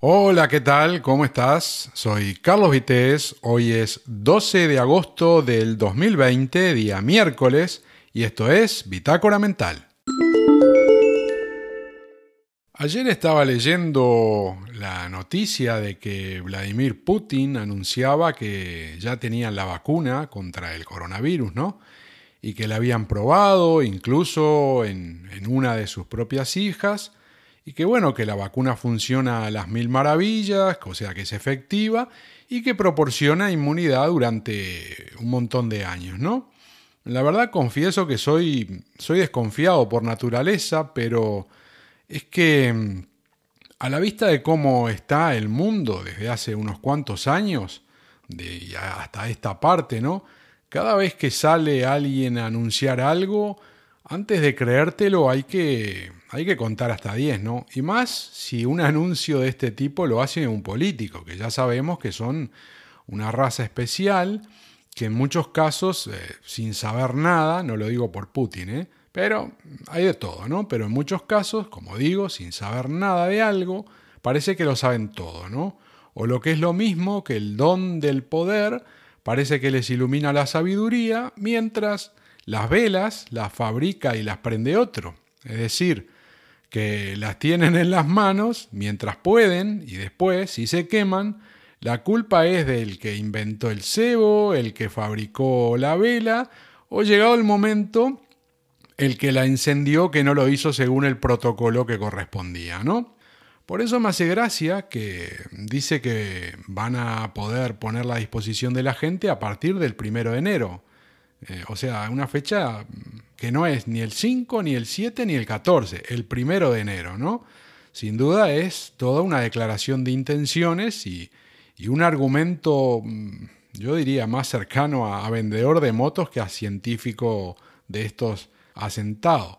Hola, ¿qué tal? ¿Cómo estás? Soy Carlos Vitéz. Hoy es 12 de agosto del 2020, día miércoles, y esto es Bitácora Mental. Ayer estaba leyendo la noticia de que Vladimir Putin anunciaba que ya tenían la vacuna contra el coronavirus, ¿no? Y que la habían probado incluso en, en una de sus propias hijas y que bueno, que la vacuna funciona a las mil maravillas, o sea que es efectiva y que proporciona inmunidad durante un montón de años, ¿no? La verdad confieso que soy, soy desconfiado por naturaleza, pero es que mm, a la vista de cómo está el mundo desde hace unos cuantos años, de hasta esta parte, ¿no? Cada vez que sale alguien a anunciar algo, antes de creértelo hay que, hay que contar hasta 10, ¿no? Y más si un anuncio de este tipo lo hace un político, que ya sabemos que son una raza especial, que en muchos casos, eh, sin saber nada, no lo digo por Putin, ¿eh? pero hay de todo, ¿no? Pero en muchos casos, como digo, sin saber nada de algo, parece que lo saben todo, ¿no? O lo que es lo mismo que el don del poder, parece que les ilumina la sabiduría, mientras las velas las fabrica y las prende otro. Es decir, que las tienen en las manos mientras pueden y después, si se queman, la culpa es del que inventó el cebo, el que fabricó la vela, o llegado el momento, el que la encendió que no lo hizo según el protocolo que correspondía, ¿no? Por eso me hace gracia que dice que van a poder ponerla a disposición de la gente a partir del primero de enero. Eh, o sea, una fecha que no es ni el 5, ni el 7, ni el 14, el primero de enero, ¿no? Sin duda es toda una declaración de intenciones y, un argumento, mm, yo diría, más cercano a, vendedor de motos que a científico de estos asentados.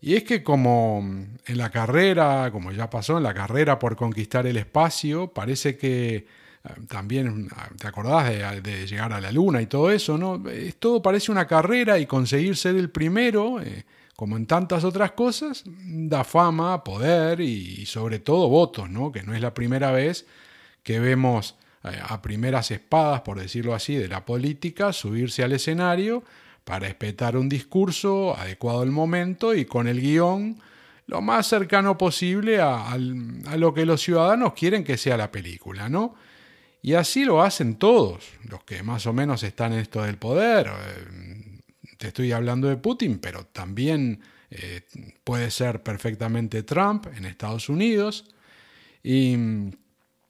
Y es que como en la carrera, como ya pasó en la carrera por conquistar el espacio, parece que también te acordás de, llegar a la luna y todo eso, ¿no? todo parece una carrera y conseguir ser el primero, eh, como en tantas otras cosas, da fama, poder y, sobre todo votos, ¿no? Que no es la primera vez que vemos eh, a primeras espadas, por decirlo así, de la política subirse al escenario para espetar un discurso adecuado al momento y con el guion lo más cercano posible a, a lo que los ciudadanos quieren que sea la película, ¿no? Y así lo hacen todos, los que más o menos están en esto del poder. Eh, te estoy hablando de Putin, pero también eh, puede ser perfectamente Trump en Estados Unidos. Y,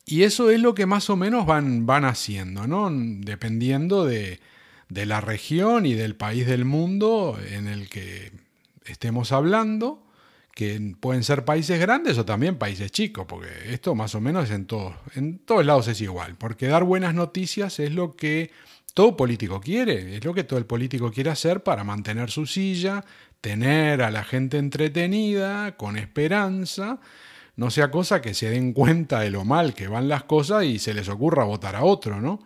eso es lo que más o menos van, van haciendo, ¿no? Dependiendo de, de la región y del país del mundo en el que estemos hablando que pueden ser países grandes o también países chicos, porque esto más o menos en todos, en todos lados es igual, porque dar buenas noticias es lo que todo político quiere, es lo que todo el político quiere hacer para mantener su silla, tener a la gente entretenida, con esperanza, no sea cosa que se den cuenta de lo mal que van las cosas y se les ocurra votar a otro, ¿no?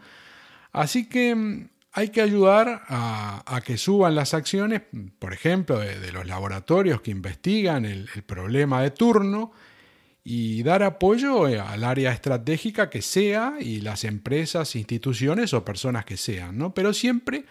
Así que hay que ayudar a, que suban las acciones, por ejemplo, de, los laboratorios que investigan el, problema de turno y dar apoyo eh, al área estratégica que sea y las empresas, instituciones o personas que sean, ¿no? Pero siempre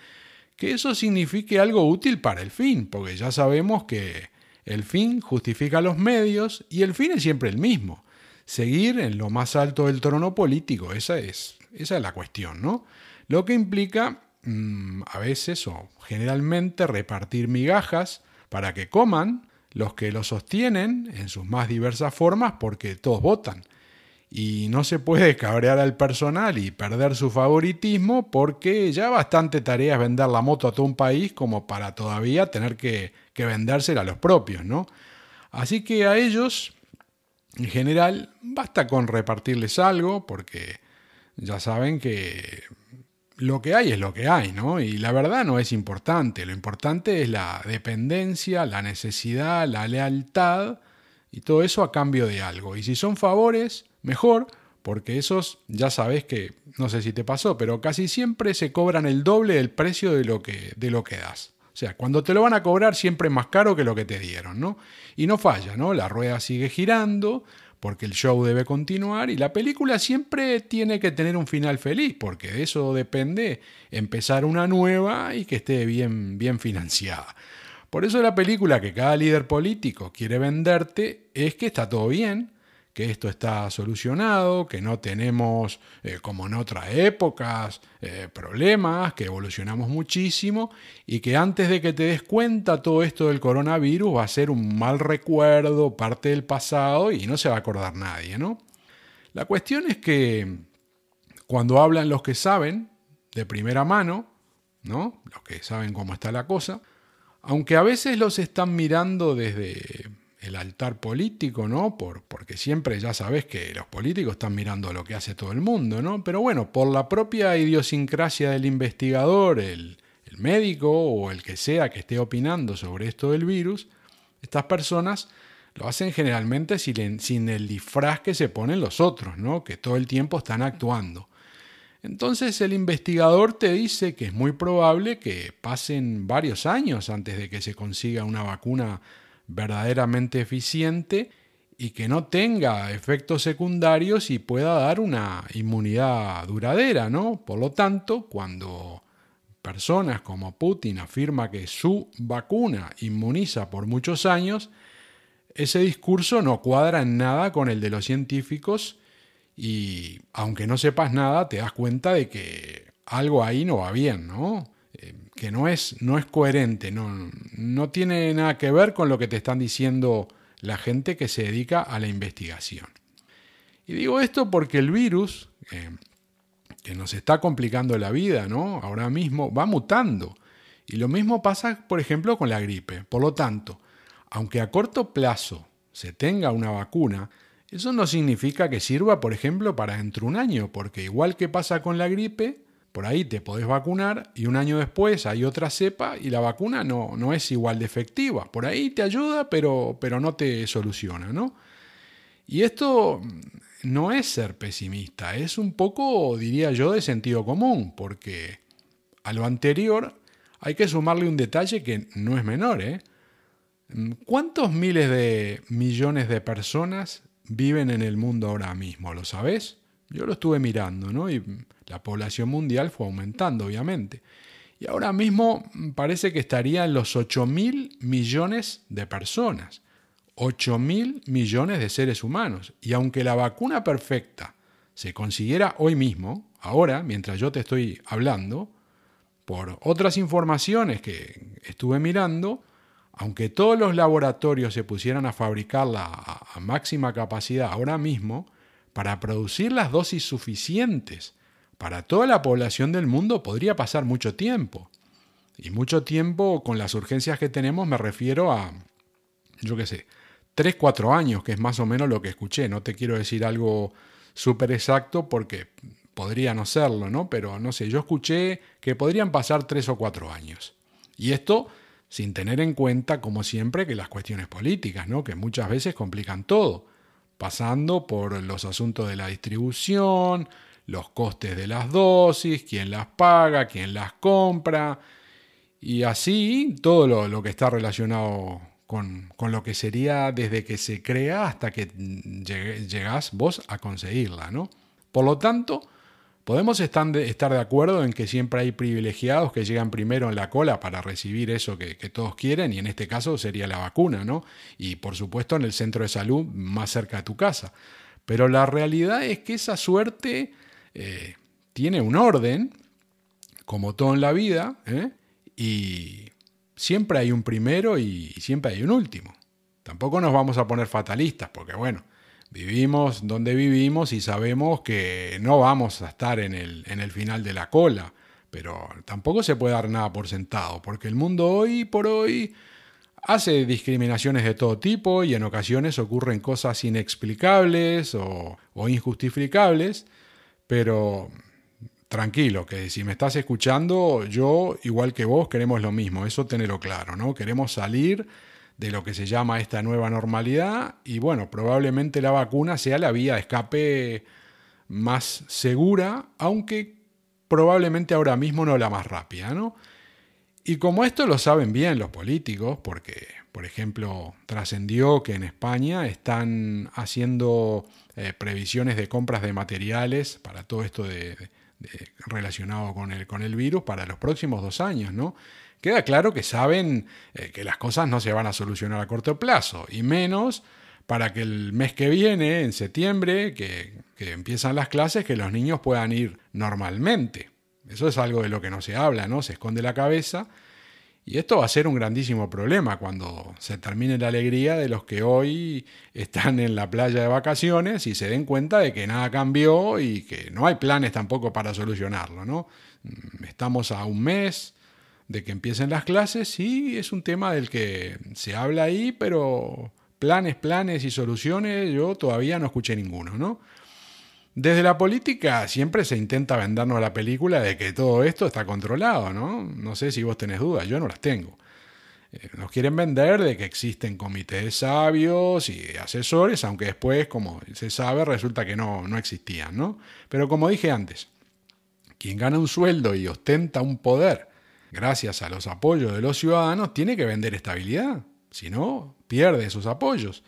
que eso signifique algo útil para el fin, porque ya sabemos que el fin justifica los medios y el fin es siempre el mismo, seguir en lo más alto del trono político, esa es, esa es la cuestión, ¿no? Lo que implica Mm, a veces o generalmente repartir migajas para que coman los que lo sostienen en sus más diversas formas porque todos votan. Y no se puede cabrear al personal y perder su favoritismo porque ya bastante tarea es vender la moto a todo un país como para todavía tener que, que vendérsela a los propios, ¿no? Así que a ellos, en general, basta con repartirles algo porque ya saben que lo que hay es lo que hay, ¿no? Y la verdad no es importante, lo importante es la dependencia, la necesidad, la lealtad y todo eso a cambio de algo. Y si son favores, mejor, porque esos ya sabes que, no sé si te pasó, pero casi siempre se cobran el doble del precio de lo que, de lo que das. O sea, cuando te lo van a cobrar siempre es más caro que lo que te dieron, ¿no? Y no falla, ¿no? La rueda sigue girando porque el show debe continuar y la película siempre tiene que tener un final feliz, porque de eso depende empezar una nueva y que esté bien, bien financiada. Por eso la película que cada líder político quiere venderte es que está todo bien, que esto está solucionado, que no tenemos, eh, como en otras épocas, eh, problemas, que evolucionamos muchísimo y que antes de que te des cuenta todo esto del coronavirus va a ser un mal recuerdo, parte del pasado y no se va a acordar nadie, ¿no? La cuestión es que cuando hablan los que saben, de primera mano, ¿no? Los que saben cómo está la cosa, aunque a veces los están mirando desde el altar político, ¿no? Por, porque siempre ya sabes que los políticos están mirando lo que hace todo el mundo, ¿no? Pero bueno, por la propia idiosincrasia del investigador, el, el médico o el que sea que esté opinando sobre esto del virus, estas personas lo hacen generalmente sin, sin el disfraz que se ponen los otros, ¿no? Que todo el tiempo están actuando. Entonces el investigador te dice que es muy probable que pasen varios años antes de que se consiga una vacuna verdaderamente eficiente y que no tenga efectos secundarios y pueda dar una inmunidad duradera, ¿no? Por lo tanto, cuando personas como Putin afirma que su vacuna inmuniza por muchos años, ese discurso no cuadra en nada con el de los científicos y aunque no sepas nada, te das cuenta de que algo ahí no va bien, ¿no? Que no es, no es coherente, no, no tiene nada que ver con lo que te están diciendo la gente que se dedica a la investigación. Y digo esto porque el virus, eh, que nos está complicando la vida, ¿no? Ahora mismo va mutando. Y lo mismo pasa, por ejemplo, con la gripe. Por lo tanto, aunque a corto plazo se tenga una vacuna, eso no significa que sirva, por ejemplo, para dentro de un año, porque igual que pasa con la gripe, por ahí te podés vacunar y un año después hay otra cepa y la vacuna no, no es igual de efectiva. Por ahí te ayuda, pero, pero no te soluciona, ¿no? Y esto no es ser pesimista, es un poco, diría yo, de sentido común, porque a lo anterior hay que sumarle un detalle que no es menor, ¿eh? ¿Cuántos miles de millones de personas viven en el mundo ahora mismo? ¿Lo sabes? Yo lo estuve mirando, ¿no? Y la población mundial fue aumentando, obviamente. Y ahora mismo parece que estaría en los 8 mil millones de personas. 8 mil millones de seres humanos. Y aunque la vacuna perfecta se consiguiera hoy mismo, ahora, mientras yo te estoy hablando, por otras informaciones que estuve mirando, aunque todos los laboratorios se pusieran a fabricarla a, máxima capacidad ahora mismo, para producir las dosis suficientes para toda la población del mundo podría pasar mucho tiempo. Y mucho tiempo con las urgencias que tenemos me refiero a, yo qué sé, 3, 4 años, que es más o menos lo que escuché. No te quiero decir algo súper exacto porque podría no serlo, ¿no? Pero no sé, yo escuché que podrían pasar 3 o 4 años. Y esto sin tener en cuenta, como siempre, que las cuestiones políticas, ¿no? Que muchas veces complican todo, pasando por los asuntos de la distribución, los costes de las dosis, quién las paga, quién las compra, y así todo lo, que está relacionado con, lo que sería desde que se crea hasta que llegás vos a conseguirla. ¿no? Por lo tanto, podemos estar de, acuerdo en que siempre hay privilegiados que llegan primero en la cola para recibir eso que, todos quieren, y en este caso sería la vacuna, ¿no? Y por supuesto en el centro de salud más cerca de tu casa. Pero la realidad es que esa suerte eh, tiene un orden, como todo en la vida, ¿eh? y siempre hay un primero y siempre hay un último. Tampoco nos vamos a poner fatalistas, porque bueno, vivimos donde vivimos y sabemos que no vamos a estar en el, en el final de la cola, pero tampoco se puede dar nada por sentado, porque el mundo hoy por hoy hace discriminaciones de todo tipo y en ocasiones ocurren cosas inexplicables o, o injustificables pero tranquilo, que si me estás escuchando, yo, igual que vos, queremos lo mismo, eso tenerlo claro, ¿no? Queremos salir de lo que se llama esta nueva normalidad y bueno, probablemente la vacuna sea la vía de escape más segura, aunque probablemente ahora mismo no la más rápida, ¿no? Y como esto lo saben bien los políticos, porque Por ejemplo, trascendió que en España están haciendo eh, previsiones de compras de materiales para todo esto de, relacionado con el, con el virus para los próximos dos años, ¿no? Queda claro que saben eh, que las cosas no se van a solucionar a corto plazo, y menos para que el mes que viene, en septiembre, que, que empiezan las clases, que los niños puedan ir normalmente. Eso es algo de lo que no se habla, ¿no? Se esconde la cabeza y esto va a ser un grandísimo problema cuando se termine la alegría de los que hoy están en la playa de vacaciones y se den cuenta de que nada cambió y que no hay planes tampoco para solucionarlo. ¿no? Mm, estamos a un mes de que empiecen las clases y es un tema del que se habla ahí, pero planes, planes y soluciones yo todavía no escuché ninguno. ¿no? Desde la política siempre se intenta vendernos la película de que todo esto está controlado, ¿no? No sé si vos tenés dudas, yo no las tengo. Eh, nos quieren vender de que existen comités sabios y asesores, aunque después, como se sabe, resulta que no, no existían, ¿no? Pero como dije antes, quien gana un sueldo y ostenta un poder gracias a los apoyos de los ciudadanos tiene que vender estabilidad, si no, pierde esos apoyos.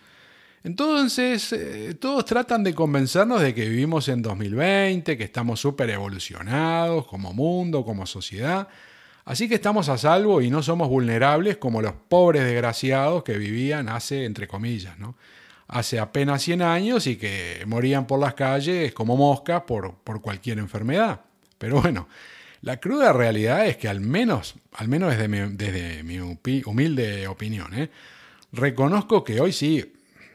Entonces, eh, todos tratan de convencernos de que vivimos en 2020, que estamos súper evolucionados como mundo, como sociedad. Así que estamos a salvo y no somos vulnerables como los pobres desgraciados que vivían hace, entre comillas, ¿no? hace apenas 100 años y que morían por las calles como moscas por, cualquier enfermedad. Pero bueno, la cruda realidad es que al menos, al menos desde mi, desde mi humilde opinión, ¿eh? reconozco que hoy sí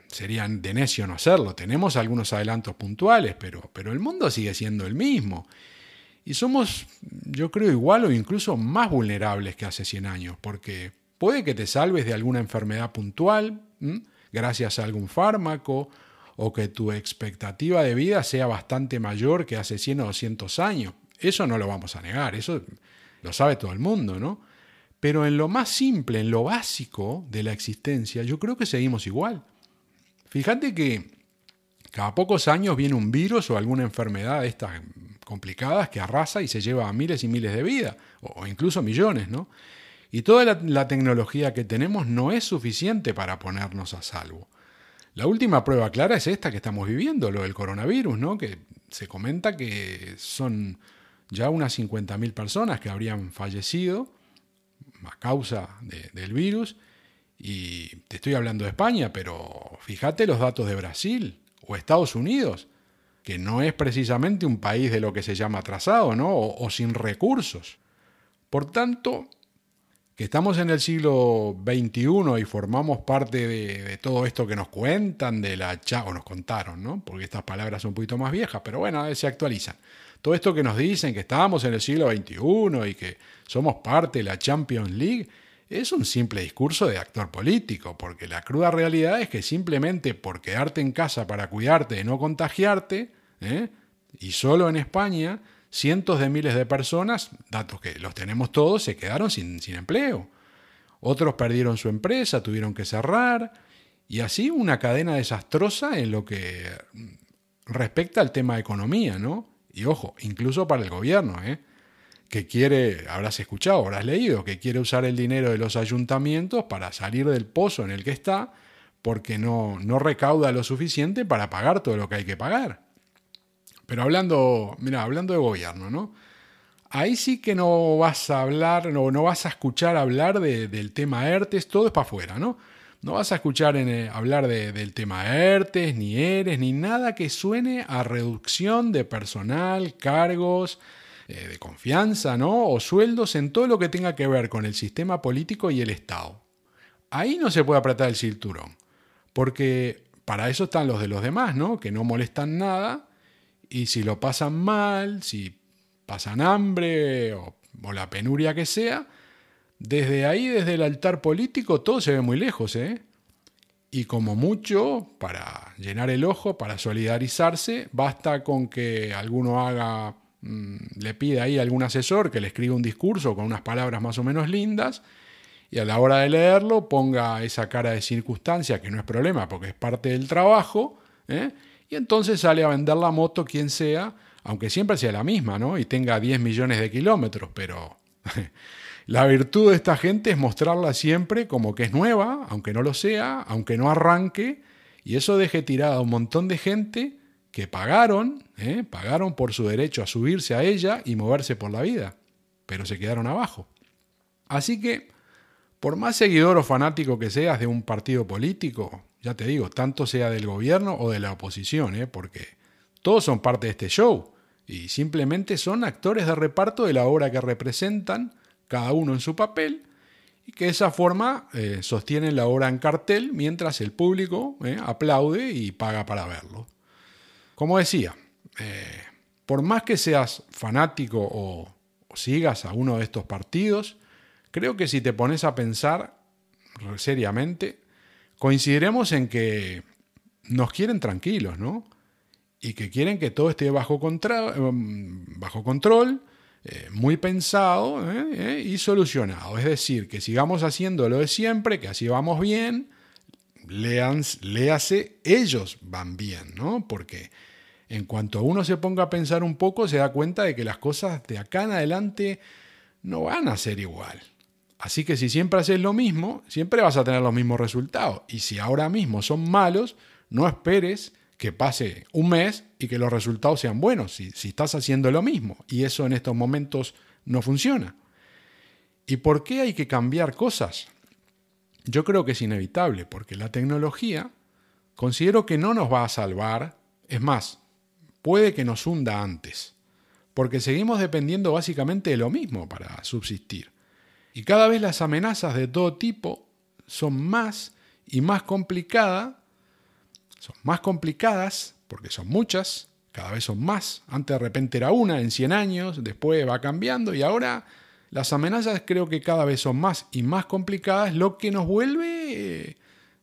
sería de necio no hacerlo. Tenemos algunos adelantos puntuales, pero, pero el mundo sigue siendo el mismo. Y somos, yo creo, igual o incluso más vulnerables que hace 100 años, porque puede que te salves de alguna enfermedad puntual, gracias a algún fármaco, o que tu expectativa de vida sea bastante mayor que hace 100 o 200 años. Eso no lo vamos a negar, eso lo sabe todo el mundo, ¿no? Pero en lo más simple, en lo básico de la existencia, yo creo que seguimos igual. Fíjate que cada pocos años viene un virus o alguna enfermedad de estas complicadas que arrasa y se lleva a miles y miles de vidas, o incluso millones, ¿no? Y toda la, tecnología que tenemos no es suficiente para ponernos a salvo. La última prueba clara es esta que estamos viviendo, lo del coronavirus, ¿no? Que se comenta que son ya unas 50.000 personas que habrían fallecido a causa del virus y te estoy hablando de España, pero fíjate los datos de Brasil o Estados Unidos, que no es precisamente un país de lo que se llama atrasado, ¿no? O, sin recursos. Por tanto, que estamos en el siglo XXI y formamos parte de, todo esto que nos cuentan, de la o nos contaron, ¿no? Porque estas palabras son un poquito más viejas, pero bueno, se actualizan. Todo esto que nos dicen que estamos en el siglo XXI y que somos parte de la Champions League, es un simple discurso de actor político, porque la cruda realidad es que simplemente por quedarte en casa para cuidarte de no contagiarte, ¿eh? y solo en España, cientos de miles de personas, datos que los tenemos todos, se quedaron sin, sin empleo. Otros perdieron su empresa, tuvieron que cerrar, y así una cadena desastrosa en lo que respecta al tema de economía, ¿no? Y ojo, incluso para el gobierno, ¿eh? Que quiere, habrás escuchado, habrás leído, que quiere usar el dinero de los ayuntamientos para salir del pozo en el que está, porque no, no recauda lo suficiente para pagar todo lo que hay que pagar. Pero hablando, mira, hablando de gobierno, ¿no? Ahí sí que no vas a hablar, no, no vas a escuchar hablar del tema ERTES, todo es para afuera, ¿no? No vas a escuchar en, eh, hablar del tema ERTES, ni ERES, ni nada que suene a reducción de personal, cargos, eh, de confianza, ¿no? O sueldos en todo lo que tenga que ver con el sistema político y el Estado. Ahí no se puede apretar el cinturón, porque para eso están los de los demás, ¿no? Que no molestan nada y si lo pasan mal, si pasan hambre o, o la penuria que sea, desde ahí, desde el altar político, todo se ve muy lejos, ¿eh? Y como mucho, para llenar el ojo, para solidarizarse, basta con que alguno haga le pide ahí a algún asesor que le escriba un discurso con unas palabras más o menos lindas y a la hora de leerlo ponga esa cara de circunstancia que no es problema porque es parte del trabajo ¿eh? y entonces sale a vender la moto quien sea, aunque siempre sea la misma ¿no? y tenga 10 millones de kilómetros, pero La virtud de esta gente es mostrarla siempre como que es nueva, aunque no lo sea, aunque no arranque, y eso deje tirada a un montón de gente que pagaron, ¿eh? pagaron por su derecho a subirse a ella y moverse por la vida, pero se quedaron abajo. Así que, por más seguidor o fanático que seas de un partido político, ya te digo, tanto sea del gobierno o de la oposición, ¿eh? porque todos son parte de este show y simplemente son actores de reparto de la obra que representan cada uno en su papel, y que de esa forma eh, sostienen la obra en cartel mientras el público eh, aplaude y paga para verlo. Como decía, eh, por más que seas fanático o, sigas a uno de estos partidos, creo que si te pones a pensar seriamente, coincidiremos en que nos quieren tranquilos, ¿no? Y que quieren que todo esté bajo, bajo control, eh, muy pensado ¿eh? Y solucionado. Es decir, que sigamos haciendo lo de siempre, que así vamos bien, lean, léase, ellos van bien, ¿no? Porque en cuanto uno se ponga a pensar un poco, se da cuenta de que las cosas de acá en adelante no van a ser igual. Así que si siempre haces lo mismo, siempre vas a tener los mismos resultados. Y si ahora mismo son malos, no esperes que pase un mes y que los resultados sean buenos, si, si estás haciendo lo mismo. Y eso en estos momentos no funciona. ¿Y por qué hay que cambiar cosas? Yo creo que es inevitable, porque la tecnología considero que no nos va a salvar, es más, puede que nos hunda antes, porque seguimos dependiendo básicamente de lo mismo para subsistir. Y cada vez las amenazas de todo tipo son más y más complicadas son más complicadas, porque son muchas, cada vez son más. Antes de repente era una en 100 años, después va cambiando y ahora las amenazas creo que cada vez son más y más complicadas, lo que nos vuelve,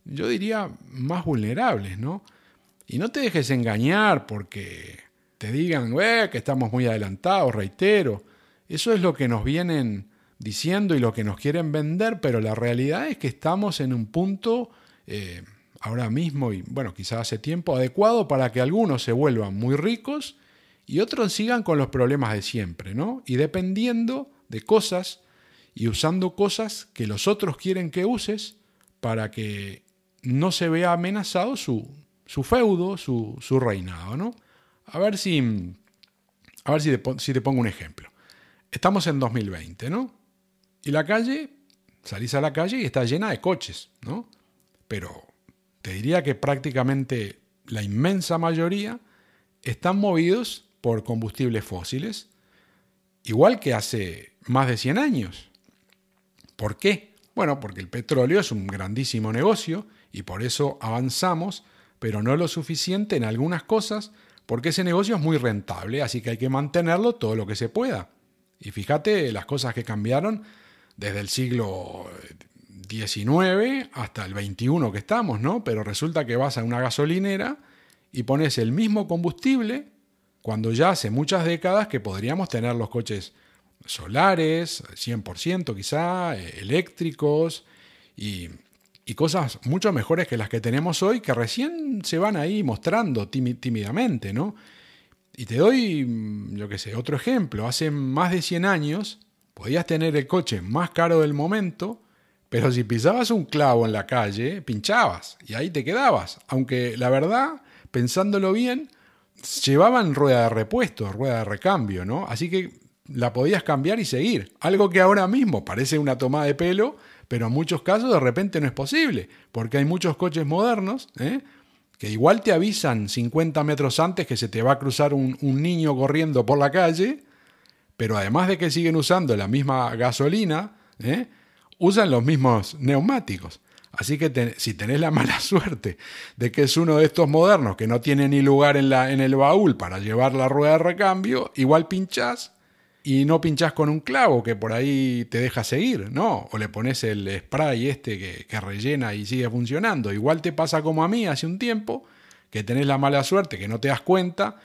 yo diría, más vulnerables, ¿no? Y no te dejes engañar porque te digan que estamos muy adelantados, reitero. Eso es lo que nos vienen diciendo y lo que nos quieren vender, pero la realidad es que estamos en un punto eh, ahora mismo y bueno, quizás hace tiempo, adecuado para que algunos se vuelvan muy ricos y otros sigan con los problemas de siempre, ¿no? Y dependiendo de cosas y usando cosas que los otros quieren que uses para que no se vea amenazado su, su feudo, su, su, reinado, ¿no? A ver si, a ver si te, si te pongo un ejemplo. Estamos en 2020, ¿no? Y la calle, salís a la calle y está llena de coches, ¿no? Pero te diría que prácticamente la inmensa mayoría están movidos por combustibles fósiles, igual que hace más de 100 años. ¿Por qué? Bueno, porque el petróleo es un grandísimo negocio y por eso avanzamos, pero no lo suficiente en algunas cosas, porque ese negocio es muy rentable, así que hay que mantenerlo todo lo que se pueda. Y fíjate las cosas que cambiaron desde el siglo 19 hasta el 21 que estamos, ¿no? Pero resulta que vas a una gasolinera y pones el mismo combustible cuando ya hace muchas décadas que podríamos tener los coches solares, 100% quizá, eh, eléctricos y, y, cosas mucho mejores que las que tenemos hoy que recién se van ahí mostrando tímidamente, ¿no? Y te doy, mm, yo qué sé, otro ejemplo. Hace más de 100 años podías tener el coche más caro del momento pero si pisabas un clavo en la calle, pinchabas y ahí te quedabas. Aunque la verdad, pensándolo bien, llevaban rueda de repuesto, rueda de recambio, ¿no? Así que la podías cambiar y seguir. Algo que ahora mismo parece una toma de pelo, pero en muchos casos de repente no es posible, porque hay muchos coches modernos ¿eh? que igual te avisan 50 metros antes que se te va a cruzar un, un niño corriendo por la calle, pero además de que siguen usando la misma gasolina, ¿eh? usan los mismos neumáticos. Así que si tenés la mala suerte de que es uno de estos modernos que no tiene ni lugar en, la, en el baúl para llevar la rueda de recambio, igual pinchás y no pinchás con un clavo que por ahí te deja seguir, ¿no? O le pones el spray este que, que rellena y sigue funcionando. Igual te pasa como a mí hace un tiempo, que tenés la mala suerte, que no te das cuenta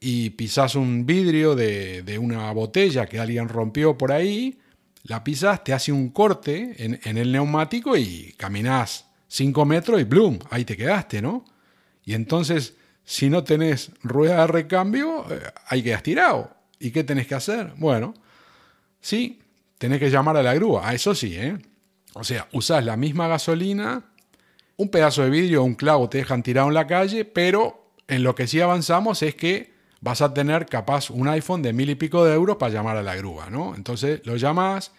y pisás un vidrio de, de una botella que alguien rompió por ahí la pisas, te hace un corte en, el neumático y caminás 5 metros y ¡blum! Ahí te quedaste, ¿no? Y entonces, si no tenés rueda de recambio, eh, ahí quedas tirado. ¿Y qué tenés que hacer? Bueno, sí, tenés que llamar a la grúa. A eso sí, ¿eh? O sea, usás la misma gasolina, un pedazo de vidrio o un clavo te dejan tirado en la calle, pero en lo que sí avanzamos es que vas a tener capaz un iPhone de mil y pico de euros para llamar a la grúa, ¿no? Entonces lo llamas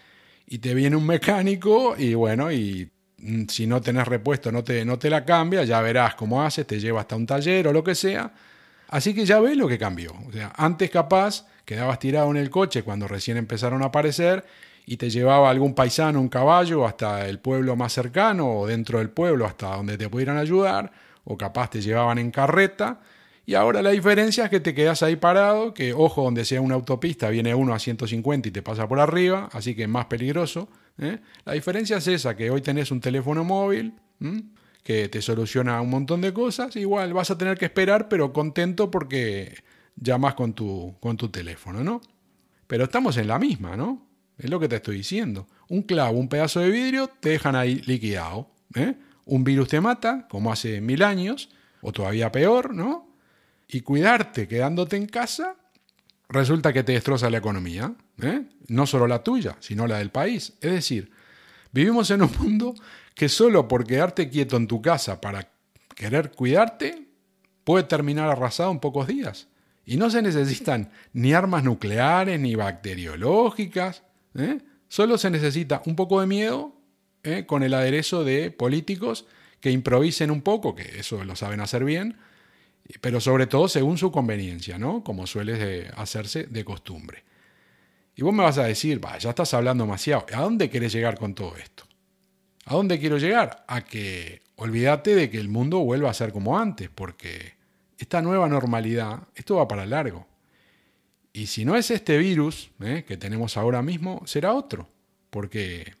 y te viene un mecánico y bueno, y mm, si no tenés repuesto no te, no te la cambia, ya verás cómo haces, te lleva hasta un taller o lo que sea. Así que ya ves lo que cambió. O sea, antes capaz quedabas tirado en el coche cuando recién empezaron a aparecer y te llevaba algún paisano, un caballo, hasta el pueblo más cercano o dentro del pueblo hasta donde te pudieran ayudar, o capaz te llevaban en carreta. Y ahora la diferencia es que te quedas ahí parado, que ojo, donde sea una autopista viene uno a 150 y te pasa por arriba, así que es más peligroso. ¿eh? La diferencia es esa, que hoy tenés un teléfono móvil que te soluciona un montón de cosas, igual vas a tener que esperar, pero contento porque llamas con tu, con tu teléfono, ¿no? Pero estamos en la misma, ¿no? Es lo que te estoy diciendo. Un clavo, un pedazo de vidrio, te dejan ahí liquidado. ¿eh? Un virus te mata, como hace mil años, o todavía peor, ¿no? Y cuidarte quedándote en casa, resulta que te destroza la economía. ¿eh? No solo la tuya, sino la del país. Es decir, vivimos en un mundo que solo por quedarte quieto en tu casa para querer cuidarte, puede terminar arrasado en pocos días. Y no se necesitan ni armas nucleares, ni bacteriológicas, ¿eh? Solo se necesita un poco de miedo ¿eh? con el aderezo de políticos que improvisen un poco, que eso lo saben hacer bien, pero sobre todo según su conveniencia, ¿no? Como suele hacerse de costumbre. Y vos me vas a decir, ya estás hablando demasiado, ¿a dónde querés llegar con todo esto? ¿A dónde quiero llegar? A que olvídate de que el mundo vuelva a ser como antes, porque esta nueva normalidad, esto va para largo. Y si no es este virus ¿eh? que tenemos ahora mismo, será otro, porque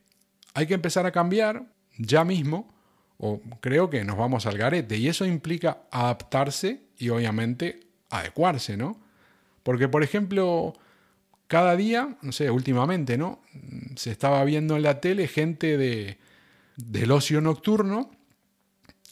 hay que empezar a cambiar ya mismo, o creo que nos vamos al garete, y eso implica adaptarse y obviamente adecuarse, ¿no? Porque, por ejemplo, cada día, no sé, últimamente, ¿no? Se estaba viendo en la tele gente de, del ocio nocturno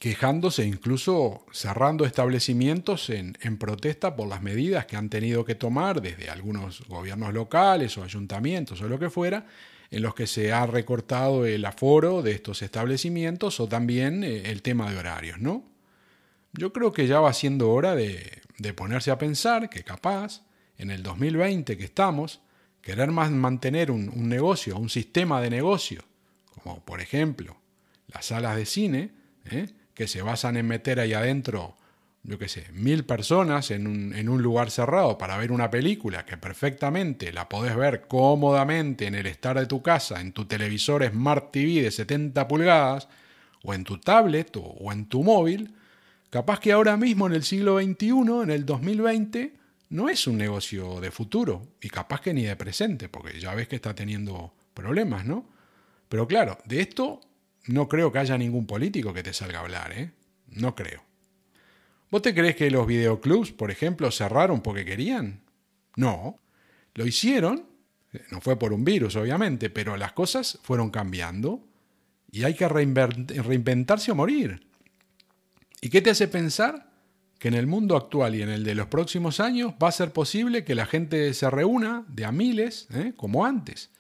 quejándose, incluso cerrando establecimientos en, protesta por las medidas que han tenido que tomar desde algunos gobiernos locales o ayuntamientos o lo que fuera, en los que se ha recortado el aforo de estos establecimientos o también eh, el tema de horarios, ¿no? Yo creo que ya va siendo hora de, ponerse a pensar que capaz, en el 2020 que estamos, querer más mantener un, negocio, un sistema de negocio, como por ejemplo las salas de cine, ¿eh? que se basan en meter ahí adentro, yo qué sé, mil personas en un, lugar cerrado para ver una película que perfectamente la podés ver cómodamente en el estar de tu casa, en tu televisor Smart TV de 70 pulgadas, o en tu tablet o, en tu móvil, capaz que ahora mismo en el siglo XXI, en el 2020, no es un negocio de futuro, y capaz que ni de presente, porque ya ves que está teniendo problemas, ¿no? Pero claro, de esto no creo que haya ningún político que te salga a hablar, ¿eh? No creo. ¿Vos te crees que los videoclubs, por ejemplo, cerraron porque querían? No. Lo hicieron, no fue por un virus, obviamente, pero las cosas fueron cambiando y hay que reinventarse o morir. ¿Y qué te hace pensar que en el mundo actual y en el de los próximos años va a ser posible que la gente se reúna de a miles, ¿eh? como antes?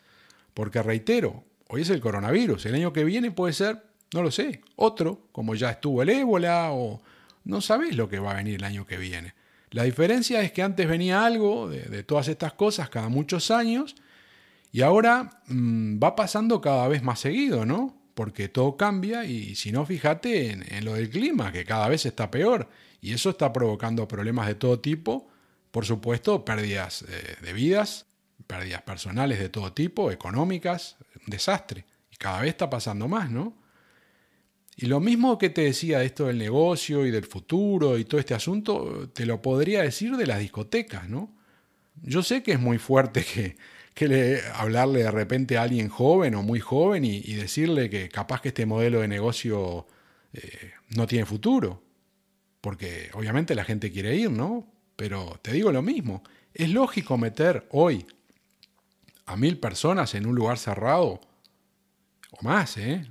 Porque reitero, Hoy es el coronavirus. El año que viene puede ser, no lo sé, otro, como ya estuvo el ébola o no sabés lo que va a venir el año que viene. La diferencia es que antes venía algo de, todas estas cosas cada muchos años y ahora mm, va pasando cada vez más seguido, ¿no? Porque todo cambia y si no, fíjate en, lo del clima, que cada vez está peor y eso está provocando problemas de todo tipo, por supuesto, pérdidas eh, de vidas, pérdidas personales de todo tipo, económicas, un desastre. Y cada vez está pasando más, ¿no? Y lo mismo que te decía esto del negocio y del futuro y todo este asunto, te lo podría decir de las discotecas, ¿no? Yo sé que es muy fuerte que, que le, hablarle de repente a alguien joven o muy joven y, decirle que capaz que este modelo de negocio eh, no tiene futuro. Porque obviamente la gente quiere ir, ¿no? Pero te digo lo mismo, es lógico meter hoy a mil personas en un lugar cerrado, o más, ¿eh?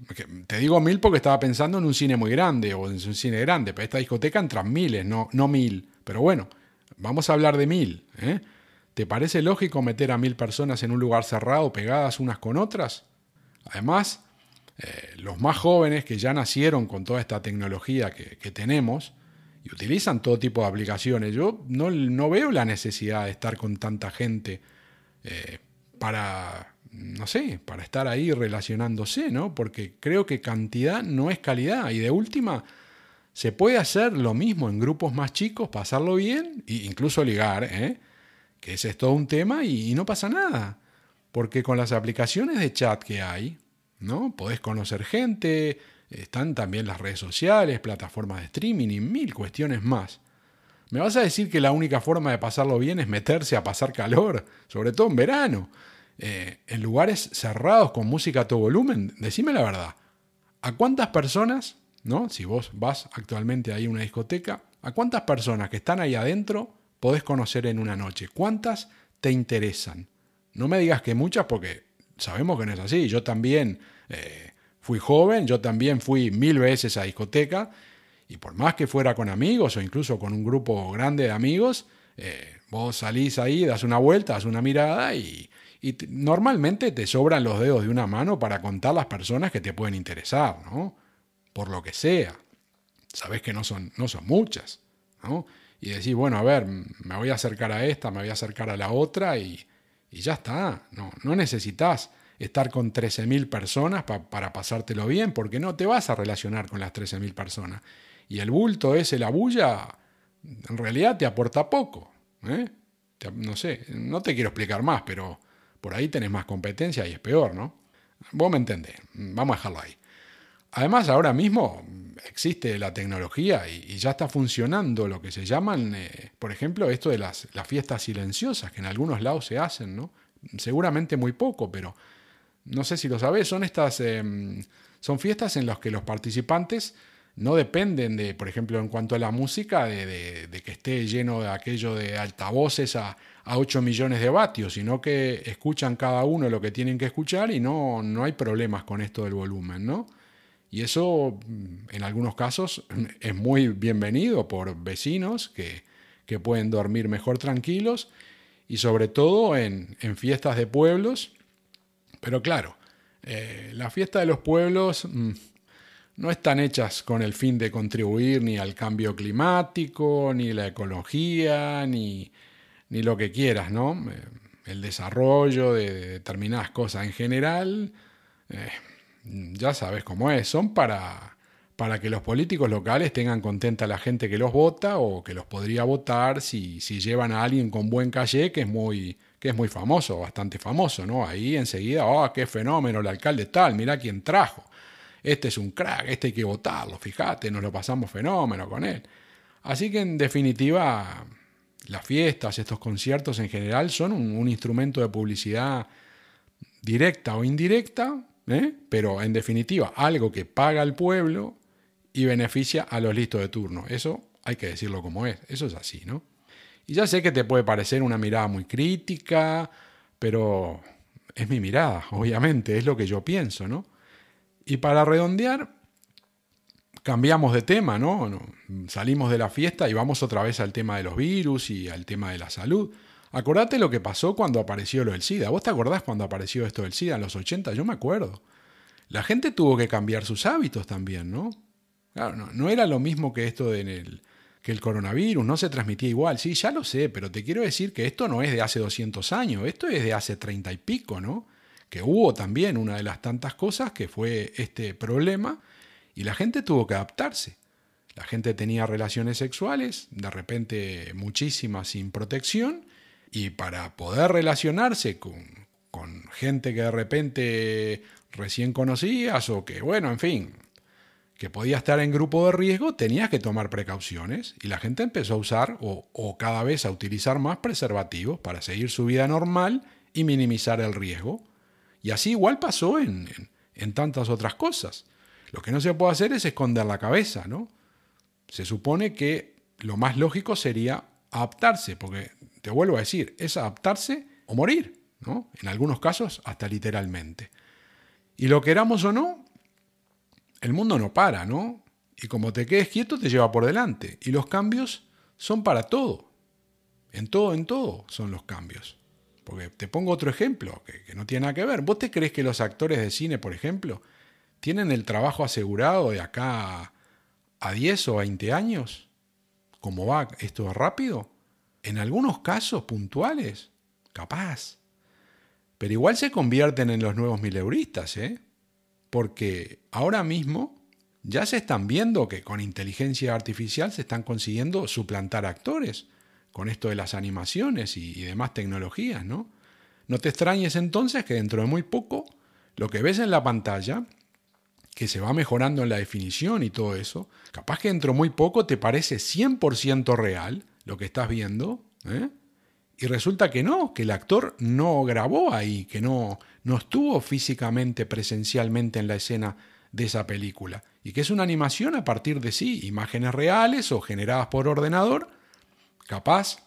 Te digo mil porque estaba pensando en un cine muy grande o en un cine grande, pero esta discoteca entran miles, no, no mil. Pero bueno, vamos a hablar de mil. ¿eh? ¿Te parece lógico meter a mil personas en un lugar cerrado pegadas unas con otras? Además, eh, los más jóvenes que ya nacieron con toda esta tecnología que, tenemos y utilizan todo tipo de aplicaciones, yo no, veo la necesidad de estar con tanta gente eh, para, no sé, para estar ahí relacionándose, ¿no? Porque creo que cantidad no es calidad y de última se puede hacer lo mismo en grupos más chicos, pasarlo bien e incluso ligar, ¿eh? que ese es todo un tema y, no pasa nada. Porque con las aplicaciones de chat que hay, ¿no? Podés conocer gente, están también las redes sociales, plataformas de streaming y mil cuestiones más. ¿Me vas a decir que la única forma de pasarlo bien es meterse a pasar calor, sobre todo en verano, eh, en lugares cerrados con música a todo volumen? Decime la verdad. ¿A cuántas personas, ¿no? Si vos vas actualmente ahí a una discoteca, ¿a cuántas personas que están ahí adentro podés conocer en una noche? ¿Cuántas te interesan? No me digas que muchas porque sabemos que no es así. Yo también eh, fui joven, yo también fui mil veces a discoteca y por más que fuera con amigos o incluso con un grupo grande de amigos, eh, vos salís ahí, das una vuelta, das una mirada y, normalmente te sobran los dedos de una mano para contar las personas que te pueden interesar, ¿no? Por lo que sea. Sabés que no son, no son muchas, ¿no? y decís, bueno, a ver, me voy a acercar a esta, me voy a acercar a la otra y, ya está. No, no necesitas estar con 13.000 personas para pasártelo bien, porque no te vas a relacionar con las 13.000 personas. Y el bulto ese, la bulla, en realidad te aporta poco. ¿eh? no sé, no te quiero explicar más, pero por ahí tenés más competencia y es peor, ¿no? Vos me entendés, vamos a dejarlo ahí. Además, ahora mismo existe la tecnología y, ya está funcionando lo que se llaman, eh, por ejemplo, esto de las, fiestas silenciosas, que en algunos lados se hacen, ¿no? Seguramente muy poco, pero no sé si lo sabés, son estas, em, son fiestas en las que los participantes no dependen de, por ejemplo, en cuanto a la música, de, que esté lleno de aquello de altavoces a, a 8 millones de vatios, sino que escuchan cada uno lo que tienen que escuchar y no, no hay problemas con esto del volumen, ¿no? Y eso, en algunos casos, es muy bienvenido por vecinos que, pueden dormir mejor tranquilos y sobre todo en, fiestas de pueblos. Pero claro, eh, las fiestas de los pueblos mm, no están hechas con el fin de contribuir ni al cambio climático, ni la ecología, ni, lo que quieras, ¿no? Eh, el desarrollo de determinadas cosas en general. Eh, ya sabes cómo es, son para, para que los políticos locales tengan contenta a la gente que los vota o que los podría votar si, si llevan a alguien con buen calle que es muy que es muy famoso, bastante famoso, ¿no? Ahí enseguida, oh, qué fenómeno, el alcalde tal, mira quién trajo. Este es un crack, este hay que votarlo, fíjate, nos lo pasamos fenómeno con él. Así que en definitiva, las fiestas, estos conciertos en general son un instrumento de publicidad directa o indirecta ¿eh? pero en definitiva, algo que paga el pueblo y beneficia a los listos de turno. Eso hay que decirlo como es, eso es así, ¿no? Y ya sé que te puede parecer una mirada muy crítica, pero es mi mirada, obviamente, es lo que yo pienso, ¿no? Y para redondear, cambiamos de tema, ¿no? Salimos de la fiesta y vamos otra vez al tema de los virus y al tema de la salud. Acordate lo que pasó cuando apareció lo del SIDA. ¿Vos te acordás cuando apareció esto del SIDA en los 80? Yo me acuerdo. La gente tuvo que cambiar sus hábitos también, ¿no? Claro, no, era lo mismo que esto de el, que el coronavirus, no se transmitía igual. Sí, ya lo sé, pero te quiero decir que esto no es de hace 200 años, esto es de hace 30 y pico, ¿no? Que hubo también una de las tantas cosas que fue este problema y la gente tuvo que adaptarse. La gente tenía relaciones sexuales, de repente muchísimas sin protección, y para poder relacionarse con, gente que de repente recién conocías o que, bueno, en fin, que podía estar en grupo de riesgo, tenías que tomar precauciones y la gente empezó a usar o, cada vez a utilizar más preservativos para seguir su vida normal y minimizar el riesgo. Y así igual pasó en, en, tantas otras cosas. Lo que no se puede hacer es esconder la cabeza, ¿no? Se supone que lo más lógico sería adaptarse, porque te vuelvo a decir, es adaptarse o morir, ¿no? En algunos casos hasta literalmente. Y lo queramos o no, el mundo no para, ¿no? Y como te quedes quieto te lleva por delante. Y los cambios son para todo. En todo, en todo son los cambios. Porque te pongo otro ejemplo que, no tiene nada que ver. ¿Vos te crees que los actores de cine, por ejemplo, tienen el trabajo asegurado de acá a 10 o 20 años? ¿Cómo va esto rápido? En algunos casos puntuales, capaz. Pero igual se convierten en los nuevos mileuristas, ¿eh? Porque ahora mismo ya se están viendo que con inteligencia artificial se están consiguiendo suplantar actores con esto de las animaciones y, demás tecnologías, ¿no? No te extrañes entonces que dentro de muy poco lo que ves en la pantalla, que se va mejorando en la definición y todo eso, capaz que dentro de muy poco te parece 100% real lo que estás viendo, ¿eh? Y resulta que no, que el actor no grabó ahí, que no, no estuvo físicamente, presencialmente en la escena de esa película, y que es una animación a partir de sí, imágenes reales o generadas por ordenador, capaz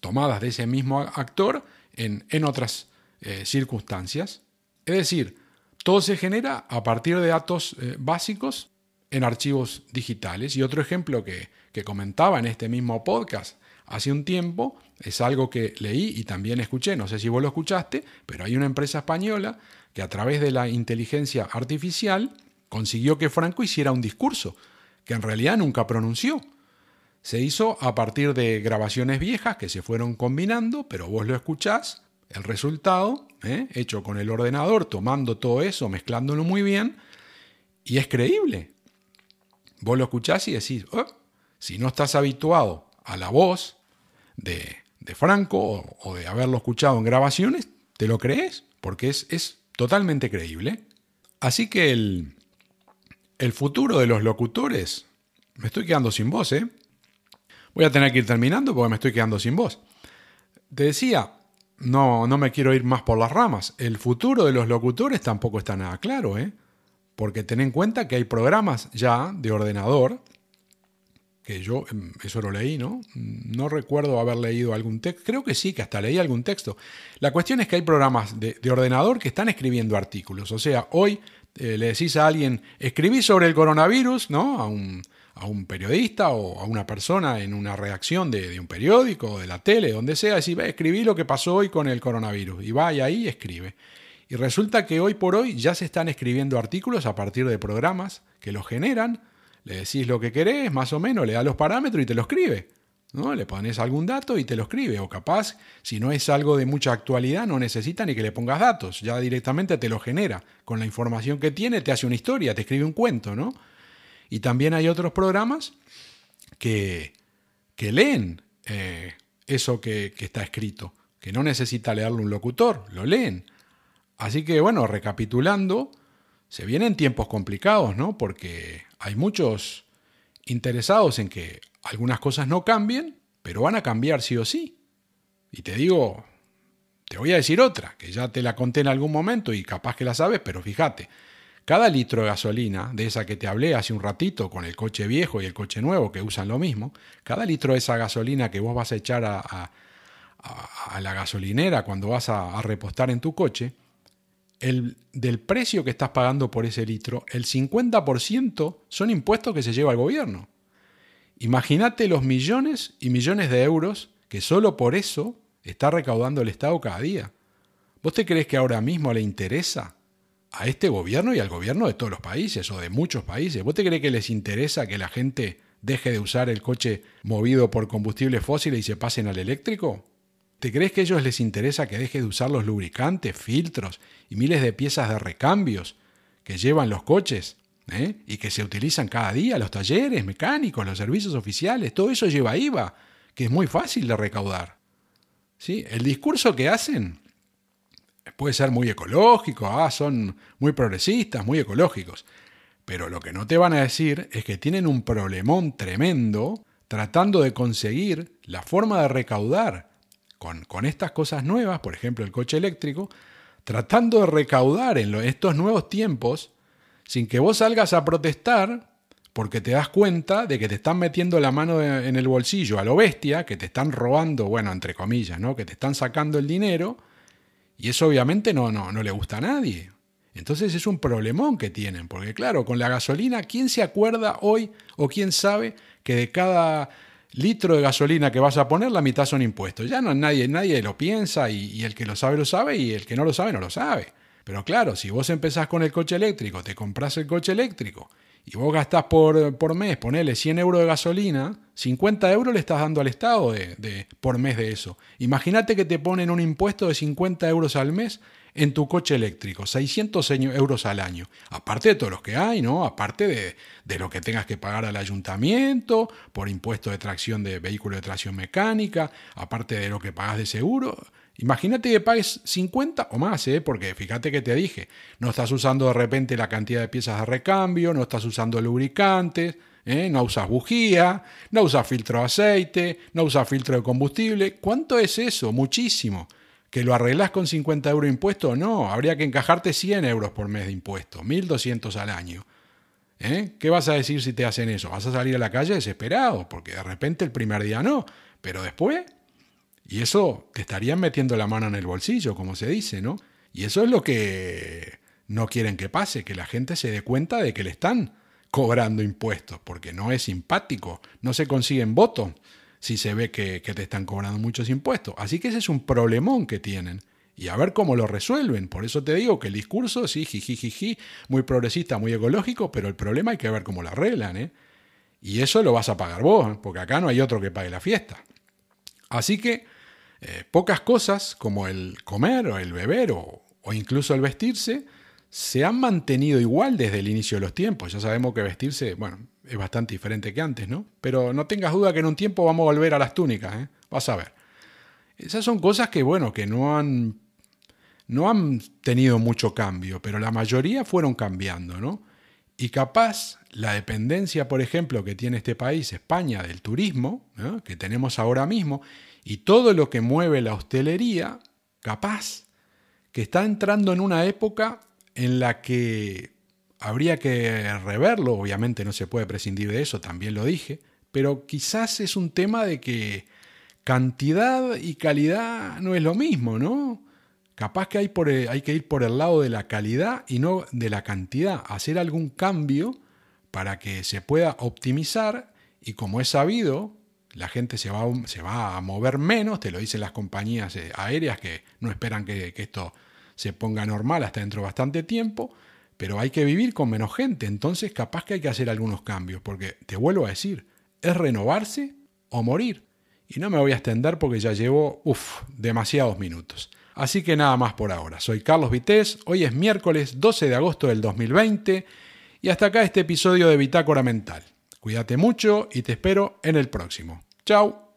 tomadas de ese mismo actor en, otras eh, circunstancias. Es decir, todo se genera a partir de datos eh, básicos en archivos digitales. Y otro ejemplo que, que comentaba en este mismo podcast hace un tiempo, es algo que leí y también escuché, no sé si vos lo escuchaste, pero hay una empresa española que a través de la inteligencia artificial consiguió que Franco hiciera un discurso que en realidad nunca pronunció. Se hizo a partir de grabaciones viejas que se fueron combinando, pero vos lo escuchás, el resultado, ¿eh? hecho con el ordenador, tomando todo eso, mezclándolo muy bien, y es creíble. Vos lo escuchás y decís, oh, si no estás habituado a la voz de, Franco o, de haberlo escuchado en grabaciones, te lo crees, porque es, es totalmente creíble. Así que el, el futuro de los locutores, me estoy quedando sin voz, ¿eh? Voy a tener que ir terminando porque me estoy quedando sin voz. Te decía, no, no me quiero ir más por las ramas. El futuro de los locutores tampoco está nada claro, ¿eh? Porque ten en cuenta que hay programas ya de ordenador, que yo em, eso lo leí, ¿no? No recuerdo haber leído algún texto, creo que sí, que hasta leí algún texto. La cuestión es que hay programas de, ordenador que están escribiendo artículos. O sea, hoy eh, le decís a alguien, escribí sobre el coronavirus, ¿no? A un, a un periodista o a una persona en una reacción de, un periódico, de la tele, donde sea, decir, escribí lo que pasó hoy con el coronavirus. Y va y ahí escribe. Y resulta que hoy por hoy ya se están escribiendo artículos a partir de programas que los generan, le decís lo que querés, más o menos, le da los parámetros y te lo escribe. ¿no? Le pones algún dato y te lo escribe. O capaz, si no es algo de mucha actualidad, no necesita ni que le pongas datos. Ya directamente te lo genera. Con la información que tiene, te hace una historia, te escribe un cuento, ¿no? Y también hay otros programas que, que leen eh, eso que, que está escrito, que no necesita leerlo un locutor, lo leen. Así que bueno, recapitulando, se vienen tiempos complicados, ¿no? Porque hay muchos interesados en que algunas cosas no cambien, pero van a cambiar sí o sí. Y te digo, te voy a decir otra, que ya te la conté en algún momento y capaz que la sabes, pero fíjate, cada litro de gasolina, de esa que te hablé hace un ratito con el coche viejo y el coche nuevo que usan lo mismo, cada litro de esa gasolina que vos vas a echar a, la gasolinera cuando vas a, repostar en tu coche, el, del precio que estás pagando por ese litro, el 50% son impuestos que se lleva el gobierno. Imagínate los millones y millones de euros que solo por eso está recaudando el Estado cada día. ¿Vos te crees que ahora mismo le interesa a este gobierno y al gobierno de todos los países o de muchos países. ¿Vos te crees que les interesa que la gente deje de usar el coche movido por combustibles fósiles y se pasen al eléctrico? ¿Te crees que a ellos les interesa que deje de usar los lubricantes, filtros y miles de piezas de recambios que llevan los coches eh? y que se utilizan cada día, los talleres mecánicos, los servicios oficiales? Todo eso lleva IVA, que es muy fácil de recaudar. ¿Sí? El discurso que hacen puede ser muy ecológico, ah, son muy progresistas, muy ecológicos. Pero lo que no te van a decir es que tienen un problemón tremendo tratando de conseguir la forma de recaudar con, estas cosas nuevas, por ejemplo el coche eléctrico, tratando de recaudar en estos nuevos tiempos sin que vos salgas a protestar porque te das cuenta de que te están metiendo la mano en el bolsillo a lo bestia, que te están robando, bueno, entre comillas, ¿no? que te están sacando el dinero y eso obviamente no, no, no le gusta a nadie. Entonces es un problemón que tienen, porque claro, con la gasolina, ¿quién se acuerda hoy o quién sabe que de cada litro de gasolina que vas a poner, la mitad son impuestos. Ya no nadie, nadie lo piensa y, el que lo sabe lo sabe y el que no lo sabe no lo sabe. Pero claro, si vos empezás con el coche eléctrico, te compras el coche eléctrico y vos gastás por, por mes, ponele 100 euros de gasolina, 50 euros le estás dando al Estado de, por mes de eso. Imagínate que te ponen un impuesto de 50 euros al mes en tu coche eléctrico, 600 euros al año. Aparte de todos los que hay, ¿no? Aparte de, de lo que tengas que pagar al ayuntamiento por impuesto de tracción de vehículo de tracción mecánica, aparte de lo que pagas de seguro. Imagínate que pagues 50 o más, ¿eh? porque fíjate que te dije, no estás usando de repente la cantidad de piezas de recambio, no estás usando lubricantes, ¿eh? no usas bujía, no usas filtro de aceite, no usas filtro de combustible. ¿Cuánto es eso? Muchísimo. ¿Que lo arreglás con 50 euros de impuesto? No, habría que encajarte 100 euros por mes de impuesto, 1.200 al año. ¿Eh? ¿Qué vas a decir si te hacen eso? Vas a salir a la calle desesperado, porque de repente el primer día no, pero después y eso te estarían metiendo la mano en el bolsillo, como se dice, ¿no? Y eso es lo que no quieren que pase, que la gente se dé cuenta de que le están cobrando impuestos, porque no es simpático, no se consiguen votos si se ve que, te están cobrando muchos impuestos. Así que ese es un problemón que tienen. Y a ver cómo lo resuelven. Por eso te digo que el discurso, sí, jiji, muy progresista, muy ecológico, pero el problema hay que ver cómo lo arreglan, ¿eh? Y eso lo vas a pagar vos, ¿eh? porque acá no hay otro que pague la fiesta. Así que eh, pocas cosas como el comer o el beber o, incluso el vestirse se han mantenido igual desde el inicio de los tiempos. Ya sabemos que vestirse, bueno, es bastante diferente que antes, ¿no? Pero no tengas duda que en un tiempo vamos a volver a las túnicas, ¿eh? Vas a ver. Esas son cosas que, bueno, que no han, no han tenido mucho cambio, pero la mayoría fueron cambiando, ¿no? Y capaz la dependencia, por ejemplo, que tiene este país, España, del turismo, que tenemos ahora mismo, y todo lo que mueve la hostelería, capaz que está entrando en una época en la que habría que reverlo, obviamente no se puede prescindir de eso, también lo dije, pero quizás es un tema de que cantidad y calidad no es lo mismo, ¿no? Capaz que hay, por hay que ir por el lado de la calidad y no de la cantidad, hacer algún cambio para que se pueda optimizar y como es sabido, la gente se va, se va a mover menos, te lo dicen las compañías eh, aéreas que no esperan que, esto se ponga normal hasta dentro de bastante tiempo, pero hay que vivir con menos gente, entonces capaz que hay que hacer algunos cambios, porque te vuelvo a decir, es renovarse o morir. Y no me voy a extender porque ya llevo, uff, demasiados minutos. Así que nada más por ahora. Soy Carlos Vitéz, hoy es miércoles 12 de agosto del 2020 y hasta acá este episodio de Bitácora Mental. Cuídate mucho y te espero en el próximo. Chao.